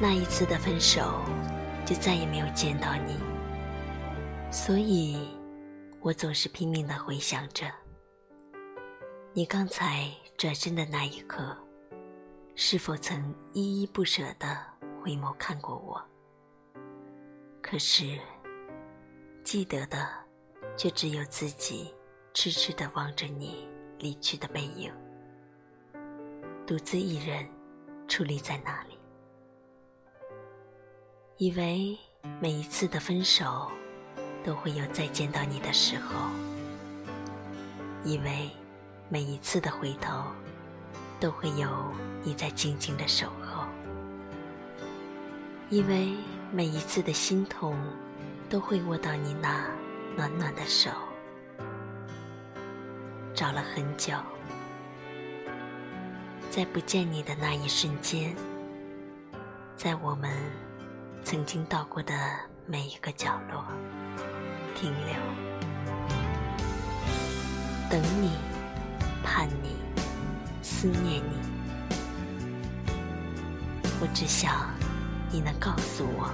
那一次的分手，就再也没有见到你，所以，我总是拼命的回想着，你刚才转身的那一刻，是否曾依依不舍的回眸看过我？可是，记得的，却只有自己痴痴的望着你离去的背影，独自一人矗立在那里。以为每一次的分手都会有再见到你的时候，以为每一次的回头都会有你在静静的守候，以为每一次的心痛都会握到你那暖暖的手，找了很久，在不见你的那一瞬间，在我们。曾经到过的每一个角落，停留，等你，盼你，思念你。我只想你能告诉我，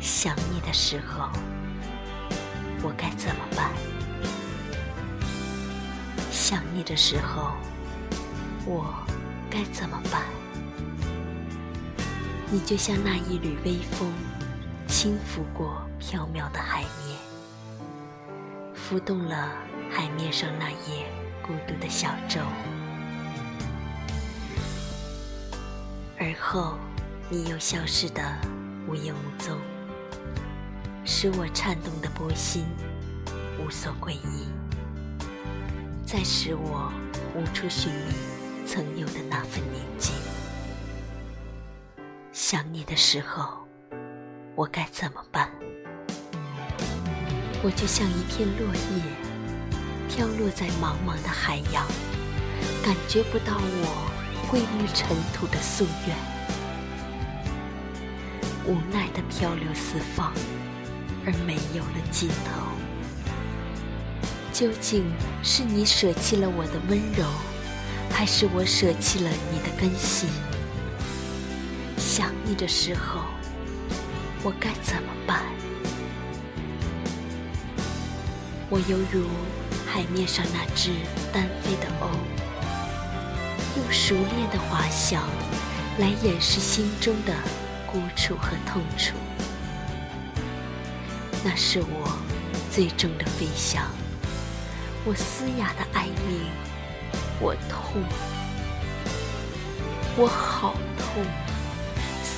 想你的时候，我该怎么办？想你的时候，我该怎么办？你就像那一缕微风，轻拂过缥缈的海面，拂动了海面上那叶孤独的小舟。而后，你又消失得无影无踪，使我颤动的波心无所归依，再使我无处寻觅曾有的那份宁静。想你的时候，我该怎么办？我就像一片落叶，飘落在茫茫的海洋，感觉不到我归于尘土的夙愿，无奈的漂流四方，而没有了尽头。究竟是你舍弃了我的温柔，还是我舍弃了你的根系？想你的时候，我该怎么办？我犹如海面上那只单飞的鸥，用熟练的滑翔来掩饰心中的孤楚和痛楚。那是我最终的飞翔，我嘶哑的哀鸣，我痛，我好痛。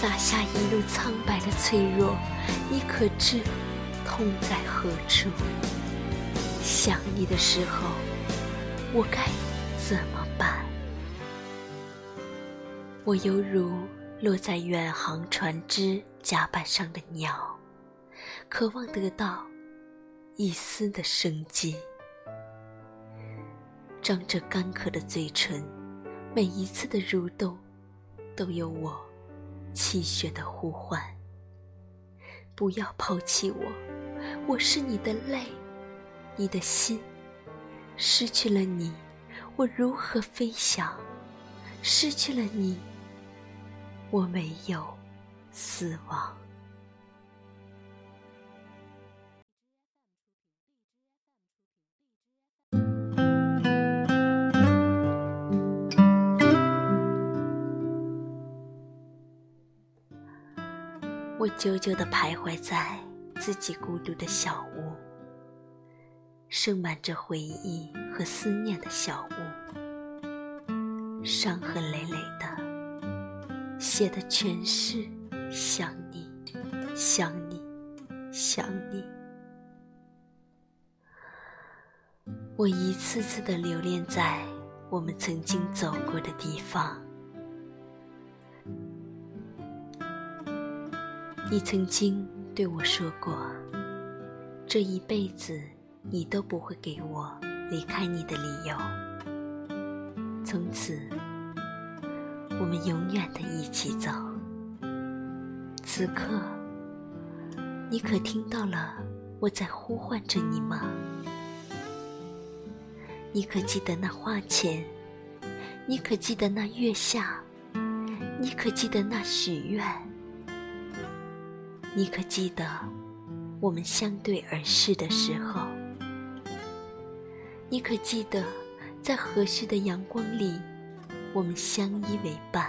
洒下一路苍白的脆弱，你可知痛在何处？想你的时候，我该怎么办？我犹如落在远航船只甲板上的鸟，渴望得到一丝的生机。张着干渴的嘴唇，每一次的蠕动，都有我。气血的呼唤，不要抛弃我，我是你的泪，你的心。失去了你，我如何飞翔？失去了你，我没有死亡。我久久地徘徊在自己孤独的小屋，盛满着回忆和思念的小屋，伤痕累累的，写的全是想你，想你，想你。我一次次地留恋在我们曾经走过的地方。你曾经对我说过，这一辈子你都不会给我离开你的理由。从此，我们永远的一起走。此刻，你可听到了我在呼唤着你吗？你可记得那花前？你可记得那月下？你可记得那许愿？你可记得我们相对而视的时候？你可记得在和煦的阳光里，我们相依为伴？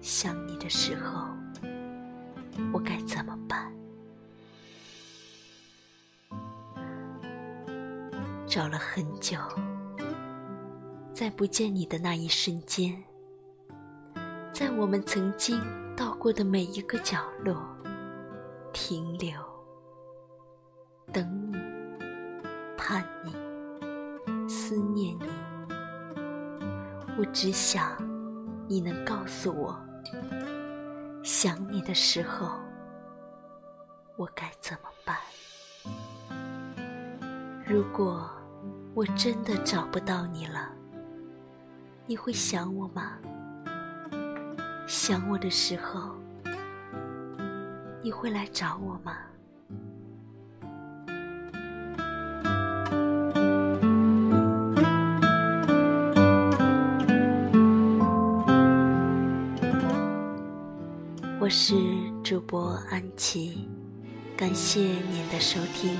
想你的时候，我该怎么办？找了很久，在不见你的那一瞬间，在我们曾经到过的每一个角落停留，等你，盼你，思念你。我只想你能告诉我，想你的时候，我该怎么办？如果我真的找不到你了，你会想我吗？想我的时候，你会来找我吗？我是主播安琪，感谢您的收听。